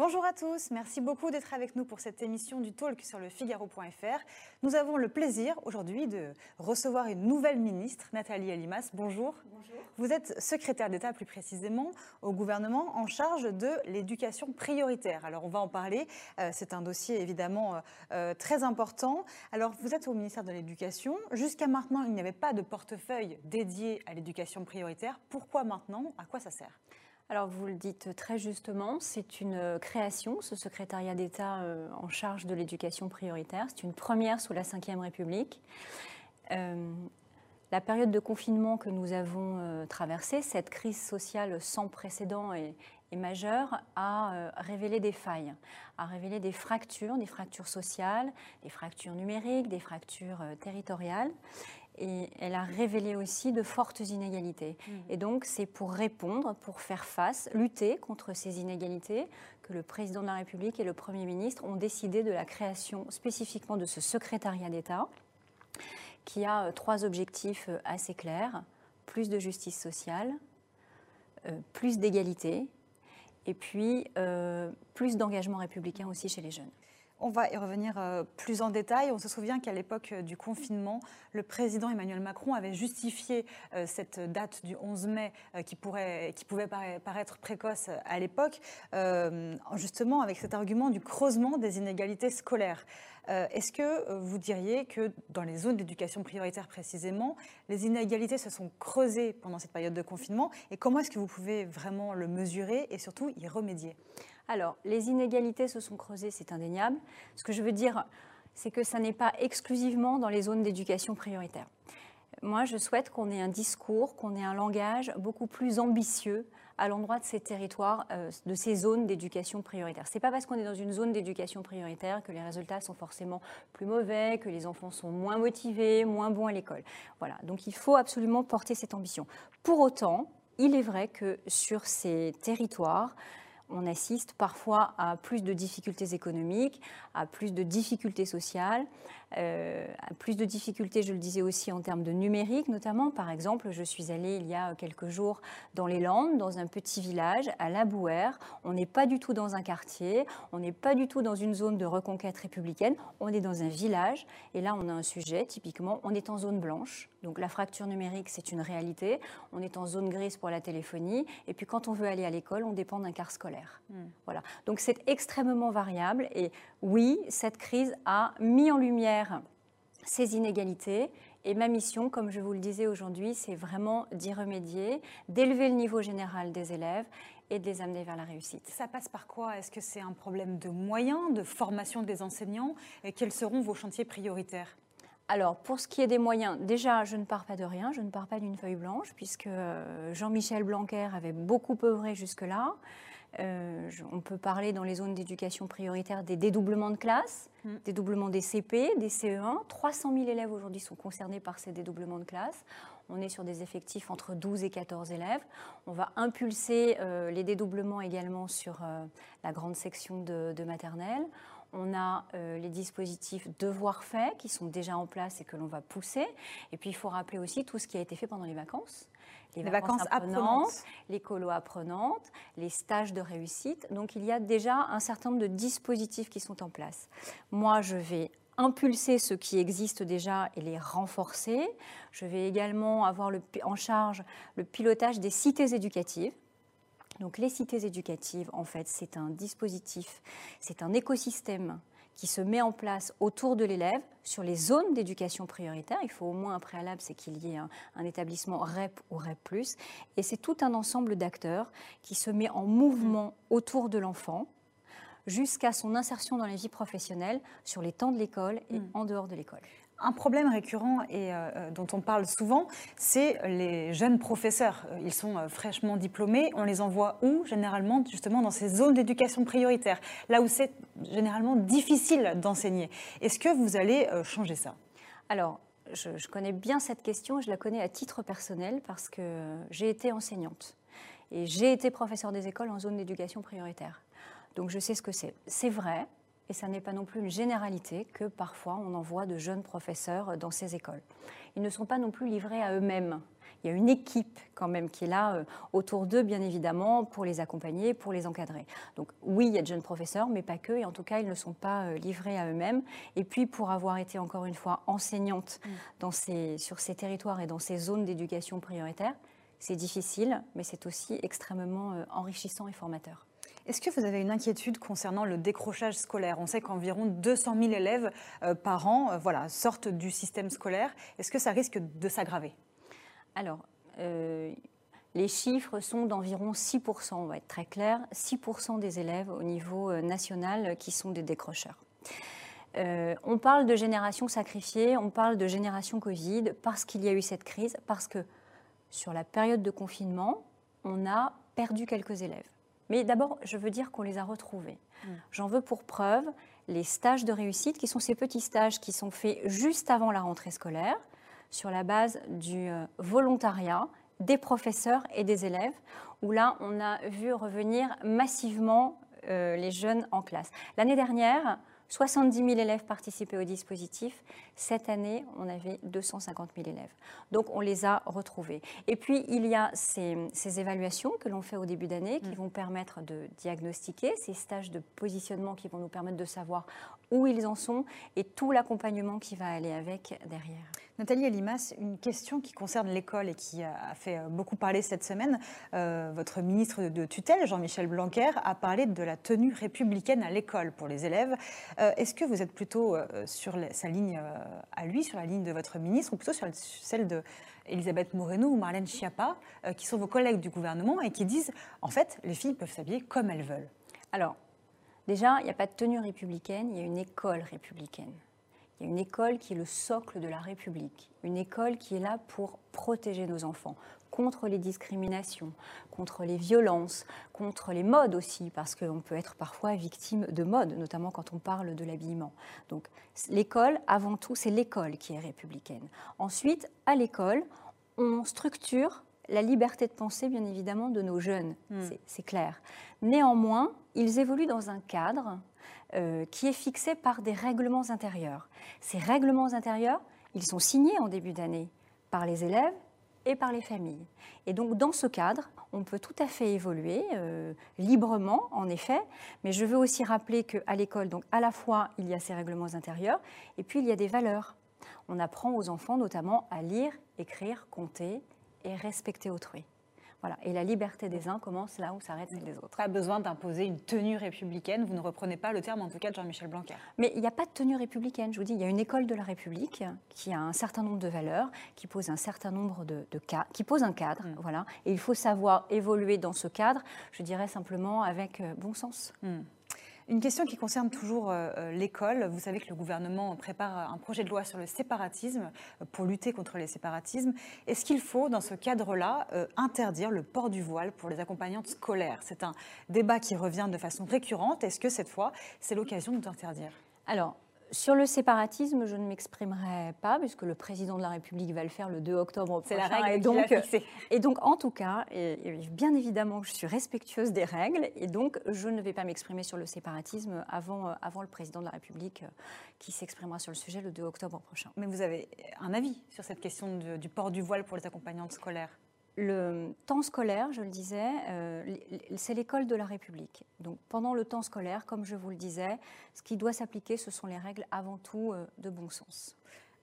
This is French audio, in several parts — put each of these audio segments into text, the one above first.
Bonjour à tous, merci beaucoup d'être avec nous pour cette émission du Talk sur le Figaro.fr. Nous avons le plaisir aujourd'hui de recevoir une nouvelle ministre, Nathalie Elimas. Bonjour. Bonjour. Vous êtes secrétaire d'État plus précisément au gouvernement en charge de l'éducation prioritaire. Alors on va en parler, euh, c'est un dossier évidemment euh, euh, très important. Alors vous êtes au ministère de l'Éducation. Jusqu'à maintenant, il n'y avait pas de portefeuille dédié à l'éducation prioritaire. Pourquoi maintenant? À quoi ça sert? Alors vous le dites très justement, c'est une euh, création, ce secrétariat d'État euh, en charge de l'éducation prioritaire. C'est une première sous la Ve République. Euh, la période de confinement que nous avons traversée, cette crise sociale sans précédent et, et majeure, a révélé des failles, a révélé des fractures, des fractures sociales, des fractures numériques, des fractures territoriales et elle a révélé aussi de fortes inégalités. Mmh. Et donc, c'est pour répondre, pour faire face, lutter contre ces inégalités, que le président de la République et le Premier ministre ont décidé de la création spécifiquement de ce secrétariat d'État, qui a euh, trois objectifs euh, assez clairs plus de justice sociale, euh, plus d'égalité, et puis plus d'engagement républicain aussi chez les jeunes. On va y revenir euh, plus en détail. On se souvient qu'à l'époque euh, du confinement, le président Emmanuel Macron avait justifié euh, cette date du 11 mai qui, pouvait paraître précoce à l'époque, justement avec cet argument du creusement des inégalités scolaires. Est-ce que vous diriez que dans les zones d'éducation prioritaire précisément, les inégalités se sont creusées pendant cette période de confinement? Et comment est-ce que vous pouvez vraiment le mesurer et surtout y remédier? Alors, les inégalités se sont creusées, c'est indéniable. Ce que je veux dire, c'est que ça n'est pas exclusivement dans les zones d'éducation prioritaire. Moi, je souhaite qu'on ait un discours, qu'on ait un langage beaucoup plus ambitieux à l'endroit de ces territoires, euh, de ces zones d'éducation prioritaire. Ce n'est pas parce qu'on est dans une zone d'éducation prioritaire que les résultats sont forcément plus mauvais, que les enfants sont moins motivés, moins bons à l'école. Voilà, donc il faut absolument porter cette ambition. Pour autant, il est vrai que sur ces territoires, on assiste parfois à plus de difficultés économiques, à plus de difficultés sociales, euh, plus de difficultés, je le disais aussi, en termes de numérique notamment. Par exemple, je suis allée il y a quelques jours dans les Landes, dans un petit village, à La Bouère. On n'est pas du tout dans un quartier, on n'est pas du tout dans une zone de reconquête républicaine, on est dans un village. Et là, on a un sujet, typiquement, on est en zone blanche. Donc la fracture numérique, c'est une réalité. On est en zone grise pour la téléphonie. Et puis quand on veut aller à l'école, on dépend d'un car scolaire. Hmm. Voilà. Donc c'est extrêmement variable. Et oui, cette crise a mis en lumière ces inégalités. Et ma mission, comme je vous le disais aujourd'hui, c'est vraiment d'y remédier, d'élever le niveau général des élèves et de les amener vers la réussite. Ça passe par quoi? Est-ce que c'est un problème de moyens, de formation des enseignants? Et quels seront vos chantiers prioritaires? Alors, pour ce qui est des moyens, déjà, je ne pars pas de rien, je ne pars pas d'une feuille blanche, puisque euh, Jean-Michel Blanquer avait beaucoup œuvré jusque-là. Euh, on peut parler dans les zones d'éducation prioritaire des dédoublements de classe, mm. dédoublements des CP, des CE1. 300 000 élèves aujourd'hui sont concernés par ces dédoublements de classe. On est sur des effectifs entre 12 et 14 élèves. On va impulser euh, les dédoublements également sur la grande section de, de maternelle. On a euh, les dispositifs devoirs faits qui sont déjà en place et que l'on va pousser. Et puis il faut rappeler aussi tout ce qui a été fait pendant les vacances. Les, vacances, apprenantes, les colos apprenantes, les stages de réussite. Donc il y a déjà un certain nombre de dispositifs qui sont en place. Moi, je vais impulser ceux qui existent déjà et les renforcer. Je vais également avoir en charge le pilotage des cités éducatives. Donc les cités éducatives, en fait, c'est un dispositif, c'est un écosystème qui se met en place autour de l'élève sur les zones d'éducation prioritaire. Il faut au moins un préalable, c'est qu'il y ait un, établissement REP ou REP+. Et c'est tout un ensemble d'acteurs qui se met en mouvement autour de l'enfant jusqu'à son insertion dans la vie professionnelle sur les temps de l'école et mm. en dehors de l'école. Un problème récurrent et euh, euh, dont on parle souvent, c'est les jeunes professeurs. Euh, ils sont fraîchement diplômés. On les envoie où Généralement, justement, dans ces zones d'éducation prioritaire, là où c'est généralement difficile d'enseigner. Est-ce que vous allez changer ça? Alors, je, je, connais bien cette question. Je la connais à titre personnel parce que j'ai été enseignante et j'ai été professeur des écoles en zone d'éducation prioritaire. Donc, je sais ce que c'est. C'est vrai et ça n'est pas non plus une généralité que parfois on envoie de jeunes professeurs dans ces écoles. Ils ne sont pas non plus livrés à eux-mêmes. Il y a une équipe quand même qui est là euh, autour d'eux, bien évidemment, pour les accompagner, pour les encadrer. Donc oui, il y a de jeunes professeurs, mais pas que, et en tout cas, ils ne sont pas euh, livrés à eux-mêmes. Et puis, pour avoir été encore une fois enseignante mm. dans ces, sur ces territoires et dans ces zones d'éducation prioritaire, c'est difficile, mais c'est aussi extrêmement euh, enrichissant et formateur. Est-ce que vous avez une inquiétude concernant le décrochage scolaire? On sait qu'environ 200 000 élèves euh, par an euh, sortent du système scolaire. Est-ce que ça risque de s'aggraver? Alors, les chiffres sont d'environ 6%, on va être très clair, 6% des élèves au niveau national qui sont des décrocheurs. on parle de génération sacrifiée, on parle de génération Covid parce qu'il y a eu cette crise, parce que sur la période de confinement, on a perdu quelques élèves. Mais d'abord, je veux dire qu'on les a retrouvés. Mm. J'en veux pour preuve les stages de réussite, qui sont ces petits stages qui sont faits juste avant la rentrée scolaire, sur la base du euh, volontariat des professeurs et des élèves, où là, on a vu revenir massivement euh, les jeunes en classe. L'année dernière, 70 000 élèves participaient au dispositif. Cette année, on avait 250 000 élèves. Donc, on les a retrouvés. Et puis, il y a ces, évaluations que l'on fait au début d'année qui mm. vont permettre de diagnostiquer, ces stages de positionnement qui vont nous permettre de savoir où ils en sont et tout l'accompagnement qui va aller avec derrière. Nathalie Elimas, une question qui concerne l'école et qui a fait euh, beaucoup parler cette semaine. Euh, votre ministre de tutelle, Jean-Michel Blanquer, a parlé de la tenue républicaine à l'école pour les élèves. Euh, est-ce que vous êtes plutôt sur sa ligne à lui, sur la ligne de votre ministre, ou plutôt sur celle de Elisabeth Moreno ou Marlène Schiappa, qui sont vos collègues du gouvernement et qui disent, en fait, les filles peuvent s'habiller comme elles veulent? Alors, déjà, il n'y a pas de tenue républicaine, il y a une école républicaine. Il y a une école qui est le socle de la République, une école qui est là pour protéger nos enfants contre les discriminations, contre les violences, contre les modes aussi, parce qu'on peut être parfois victime de modes, notamment quand on parle de l'habillement. Donc l'école, avant tout, c'est l'école qui est républicaine. Ensuite, à l'école, on structure la liberté de penser, bien évidemment, de nos jeunes, hmm. c'est clair. Néanmoins, ils évoluent dans un cadre euh, qui est fixé par des règlements intérieurs. Ces règlements intérieurs, ils sont signés en début d'année par les élèves et par les familles. Et donc dans ce cadre, on peut tout à fait évoluer euh, librement, en effet, mais je veux aussi rappeler qu'à l'école, donc à la fois il y a ces règlements intérieurs, et puis il y a des valeurs. On apprend aux enfants notamment à lire, écrire, compter et respecter autrui. Voilà. Et la liberté des uns commence là où s'arrête celle des autres. Pas besoin d'imposer une tenue républicaine. Vous ne reprenez pas le terme, en tout cas, de Jean-Michel Blanquer. Mais il n'y a pas de tenue républicaine. Je vous dis, il y a une école de la République qui a un certain nombre de valeurs, qui pose un certain nombre de, cas, qui pose un cadre. Mm. Voilà. Et il faut savoir évoluer dans ce cadre, je dirais simplement avec euh, bon sens. Mm. Une question qui concerne toujours euh, euh, l'école. Vous savez que le gouvernement prépare un projet de loi sur le séparatisme euh, pour lutter contre les séparatismes. Est-ce qu'il faut, dans ce cadre-là, interdire le port du voile pour les accompagnantes scolaires? C'est un débat qui revient de façon récurrente. Est-ce que cette fois, c'est l'occasion de l'interdire Alors, sur le séparatisme, je ne m'exprimerai pas, puisque le président de la République va le faire le 2 octobre C'est la règle. Et donc, et donc, en tout cas, bien évidemment, je suis respectueuse des règles, et donc je ne vais pas m'exprimer sur le séparatisme avant, euh, avant le président de la République, euh, qui s'exprimera sur le sujet le 2 octobre prochain. Mais vous avez un avis sur cette question du port du voile pour les accompagnantes scolaires? Le temps scolaire, je le disais, euh, c'est l'école de la République. Donc pendant le temps scolaire, comme je vous le disais, ce qui doit s'appliquer, ce sont les règles avant tout euh, de bon sens.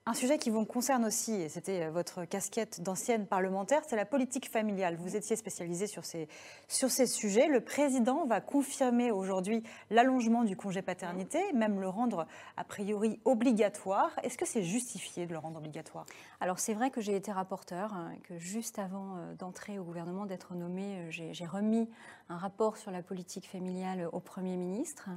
Un sujet qui vous concerne aussi, et c'était euh, votre casquette d'ancienne parlementaire, c'est la politique familiale. Vous étiez spécialisée sur ces, sur ces sujets. Le président va confirmer aujourd'hui l'allongement du congé paternité, même le rendre a priori obligatoire. Est-ce que c'est justifié de le rendre obligatoire? Alors c'est vrai que j'ai été rapporteur, hein, que juste avant euh, d'entrer au gouvernement, d'être nommée, euh, j'ai remis un rapport sur la politique familiale au Premier ministre.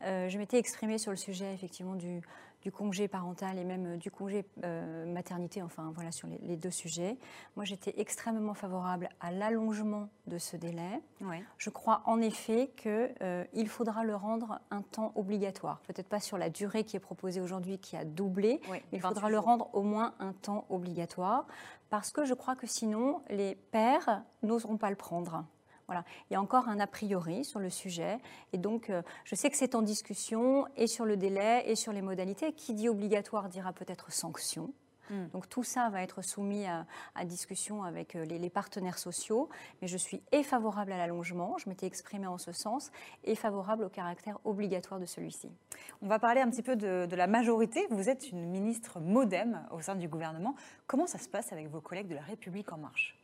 je m'étais exprimée sur le sujet effectivement du, du congé parental et même du congé euh, maternité, enfin voilà, sur les, deux sujets. Moi, j'étais extrêmement favorable à l'allongement de ce délai. Je crois en effet qu'il euh, faudra le rendre un temps obligatoire. Peut-être pas sur la durée qui est proposée aujourd'hui, qui a doublé, mais il faudra le rendre au moins un temps obligatoire, parce que je crois que sinon, les pères n'oseront pas le prendre. Voilà, il y a encore un a priori sur le sujet. Et donc, euh, je sais que c'est en discussion et sur le délai et sur les modalités. Qui dit obligatoire dira peut-être sanction. Hmm. Donc tout ça va être soumis à, discussion avec euh, les, partenaires sociaux, mais je suis et favorable à l'allongement, je m'étais exprimée en ce sens, et favorable au caractère obligatoire de celui-ci. On va parler un petit peu de, de, la majorité. Vous êtes une ministre modem au sein du gouvernement. Comment ça se passe avec vos collègues de la République en marche?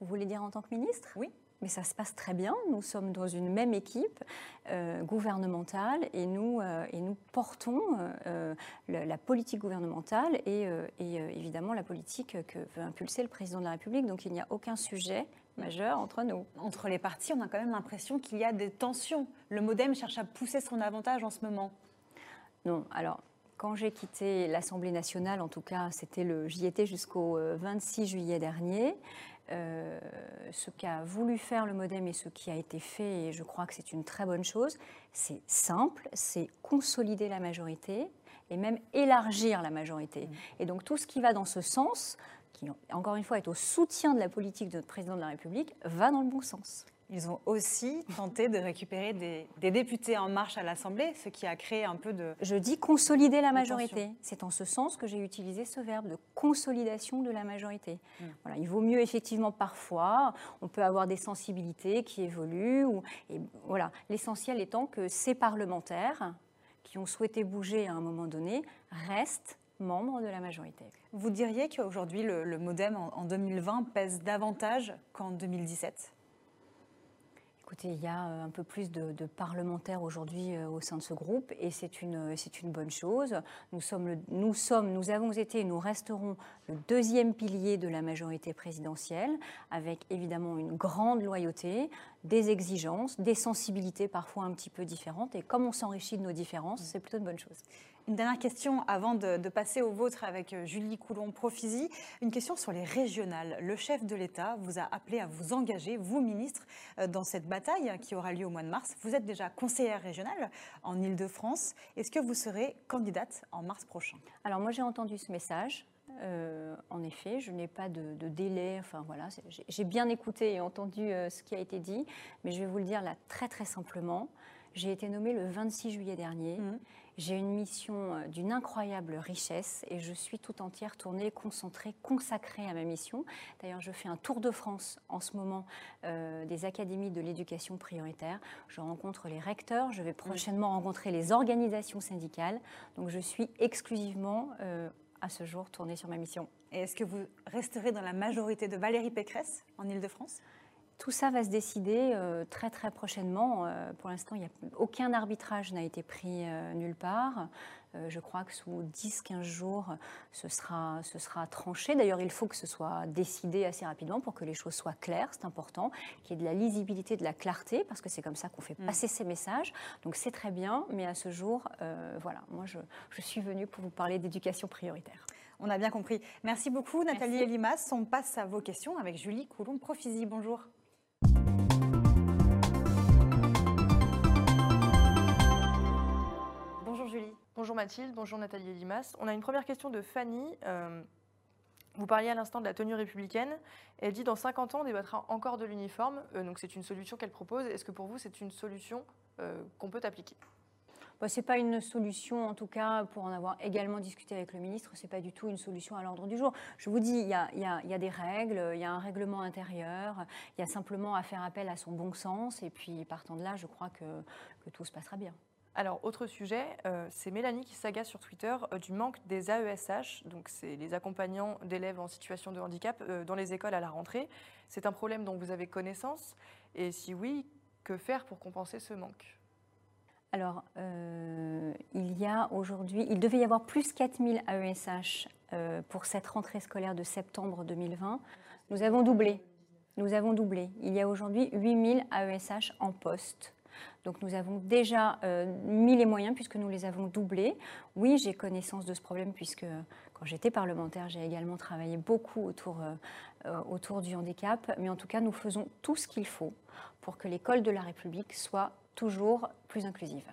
Vous voulez dire en tant que ministre? Oui mais ça se passe très bien. Nous sommes dans une même équipe euh, gouvernementale et nous, euh, et nous portons euh, la, politique gouvernementale et, et évidemment la politique que veut impulser le président de la République. Donc il n'y a aucun sujet majeur entre nous. Entre les partis, on a quand même l'impression qu'il y a des tensions. Le modem cherche à pousser son avantage en ce moment. Non, alors quand j'ai quitté l'Assemblée nationale, en tout cas, c'était le, j'y étais jusqu'au 26 juillet dernier. Euh, ce qu'a voulu faire le modem et ce qui a été fait, et je crois que c'est une très bonne chose, c'est simple, c'est consolider la majorité et même élargir la majorité. Mmh. Et donc tout ce qui va dans ce sens, qui encore une fois est au soutien de la politique de notre président de la République, va dans le bon sens. Ils ont aussi tenté de récupérer des, députés en marche à l'Assemblée, ce qui a créé un peu de... Je dis consolider la majorité. C'est en ce sens que j'ai utilisé ce verbe de consolidation de la majorité. Hmm. Voilà, il vaut mieux effectivement parfois, on peut avoir des sensibilités qui évoluent. Ou, et voilà, l'essentiel étant que ces parlementaires qui ont souhaité bouger à un moment donné restent membres de la majorité. Vous diriez qu'aujourd'hui, le, modem en 2020 pèse davantage qu'en 2017 Écoutez, il y a euh, un peu plus de, parlementaires aujourd'hui euh, au sein de ce groupe et c'est une, c'est une bonne chose. Nous sommes, nous sommes, nous avons été et nous resterons le deuxième pilier de la majorité présidentielle avec évidemment une grande loyauté, des exigences, des sensibilités parfois un petit peu différentes et comme on s'enrichit de nos différences, c'est plutôt une bonne chose. Une dernière question avant de, passer au vôtre avec euh, Julie Coulon-Profisi. Une question sur les régionales. Le chef de l'État vous a appelé à vous engager, vous, ministre, euh, dans cette bataille qui aura lieu au mois de mars. Vous êtes déjà conseillère régionale en Ile-de-France. Est-ce que vous serez candidate en mars prochain? Alors moi j'ai entendu ce message. Euh, en effet, je n'ai pas de, délai. Enfin voilà, j'ai bien écouté et entendu ce qui a été dit, mais je vais vous le dire là très très simplement. J'ai été nommée le 26 juillet dernier. Mmh. J'ai une mission euh, d'une incroyable richesse et je suis tout entière tournée, concentrée, consacrée à ma mission. D'ailleurs, je fais un tour de France en ce moment euh, des académies de l'éducation prioritaire. Je rencontre les recteurs, je vais prochainement rencontrer les organisations syndicales. Donc, je suis exclusivement euh, à ce jour tournée sur ma mission. Et est-ce que vous resterez dans la majorité de Valérie Pécresse en Ile-de-France tout ça va se décider euh, très très prochainement. Euh, pour l'instant, aucun arbitrage n'a été pris euh, nulle part. je crois que sous 10-15 jours, ce sera, ce sera tranché. D'ailleurs, il faut que ce soit décidé assez rapidement pour que les choses soient claires. C'est important qu'il y ait de la lisibilité, de la clarté, parce que c'est comme ça qu'on fait mm. passer ces messages. Donc c'est très bien, mais à ce jour, voilà, moi je, je suis venue pour vous parler d'éducation prioritaire. On a bien compris. Merci beaucoup, Nathalie Elimas. On passe à vos questions avec Julie Coulomb-Profisi. Bonjour Bonjour Mathilde, bonjour Nathalie Limas. On a une première question de Fanny. Euh, vous parliez à l'instant de la tenue républicaine. Elle dit dans 50 ans, on débattra encore de l'uniforme. Euh, donc c'est une solution qu'elle propose. Est-ce que pour vous, c'est une solution euh, qu'on peut appliquer? Bah, ce n'est pas une solution, en tout cas, pour en avoir également discuté avec le ministre, ce n'est pas du tout une solution à l'ordre du jour. Je vous dis, il y, a, des règles, il y a un règlement intérieur, il y a simplement à faire appel à son bon sens, et puis partant de là, je crois que tout se passera bien. Alors, autre sujet, euh, c'est Mélanie qui s'agace sur Twitter euh, du manque des AESH, donc c'est les accompagnants d'élèves en situation de handicap euh, dans les écoles à la rentrée. C'est un problème dont vous avez connaissance, et si oui, que faire pour compenser ce manque? Alors, il y a aujourd'hui, il devait y avoir plus 4000 AESH pour cette rentrée scolaire de septembre 2020. Nous avons doublé. Nous avons doublé. Il y a aujourd'hui 8000 AESH en poste. Donc nous avons déjà euh, mis les moyens puisque nous les avons doublés. Oui, j'ai connaissance de ce problème puisque quand j'étais parlementaire, j'ai également travaillé beaucoup autour, autour du handicap. Mais en tout cas, nous faisons tout ce qu'il faut pour que l'école de la République soit toujours plus inclusive.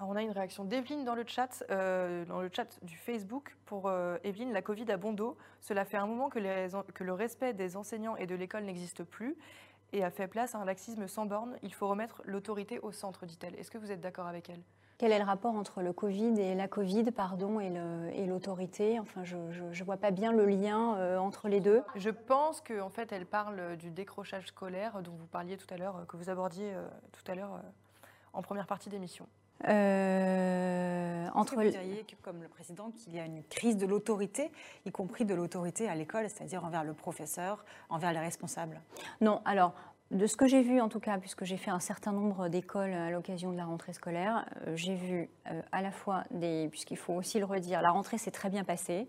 on a une réaction d'Evelyne dans le chat, euh, dans le chat du Facebook. Pour euh, Evelyne, la Covid a bon dos. Cela fait un moment que le respect des enseignants et de l'école n'existe plus. Et a fait place à un laxisme sans borne. Il faut remettre l'autorité au centre, dit-elle. Est-ce que vous êtes d'accord avec elle? Quel est le rapport entre le Covid et la Covid, pardon, et l'autorité? Enfin, je ne vois pas bien le lien euh, entre les deux. Je pense qu'en en fait, elle parle du décrochage scolaire dont vous parliez tout à l'heure, que vous abordiez euh, tout à l'heure euh, en première partie d'émission. Euh, entre vous diriez, comme le président, qu'il y a une crise de l'autorité, y compris de l'autorité à l'école, c'est-à-dire envers le professeur, envers les responsables? Non, alors de ce que j'ai vu en tout cas, puisque j'ai fait un certain nombre d'écoles à l'occasion de la rentrée scolaire, euh, j'ai vu euh, à la fois des, puisqu'il faut aussi le redire, la rentrée s'est très bien passée.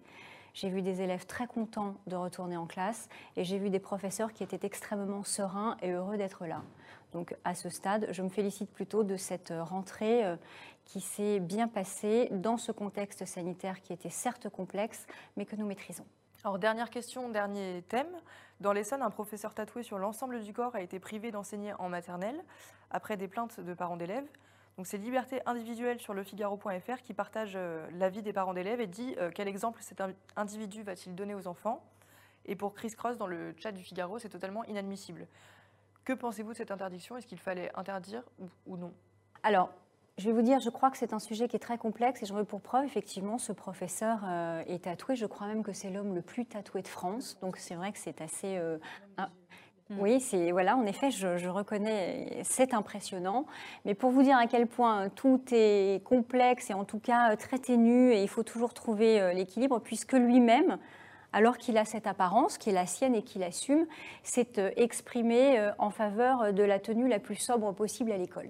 J'ai vu des élèves très contents de retourner en classe et j'ai vu des professeurs qui étaient extrêmement sereins et heureux d'être là. Donc à ce stade, je me félicite plutôt de cette rentrée euh, qui s'est bien passée dans ce contexte sanitaire qui était certes complexe, mais que nous maîtrisons. Alors, dernière question, dernier thème. Dans l'Essonne, un professeur tatoué sur l'ensemble du corps a été privé d'enseigner en maternelle après des plaintes de parents d'élèves. Donc, c'est Liberté individuelle sur lefigaro.fr qui partage euh, l'avis des parents d'élèves et dit euh, quel exemple cet individu va-t-il donner aux enfants? Et pour Chris Cross, dans le chat du Figaro, c'est totalement inadmissible. Que pensez-vous de cette interdiction? Est-ce qu'il fallait interdire ou non? Alors, je vais vous dire, je crois que c'est un sujet qui est très complexe et j'en veux pour preuve, effectivement, ce professeur euh, est tatoué. Je crois même que c'est l'homme le plus tatoué de France. Donc c'est vrai que c'est assez... oui, c'est voilà, en effet, je, reconnais, c'est impressionnant. Mais pour vous dire à quel point tout est complexe et en tout cas très ténu, et il faut toujours trouver euh, l'équilibre, puisque lui-même, alors qu'il a cette apparence qui est la sienne et qu'il assume, s'est exprimé en faveur de la tenue la plus sobre possible à l'école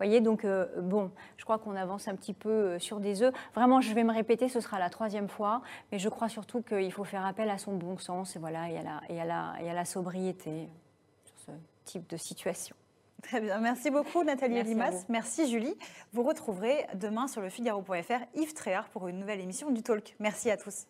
voyez, donc euh, bon, je crois qu'on avance un petit peu euh, sur des œufs. Vraiment, je vais me répéter, ce sera la troisième fois, mais je crois surtout qu'il faut faire appel à son bon sens et, voilà, et, à, la, sobriété type de situation. Très bien. Merci beaucoup, Nathalie Merci Limas. Merci, Julie. Vous retrouverez demain sur le Figaro.fr Yves Tréhard pour une nouvelle émission du Talk. Merci à tous.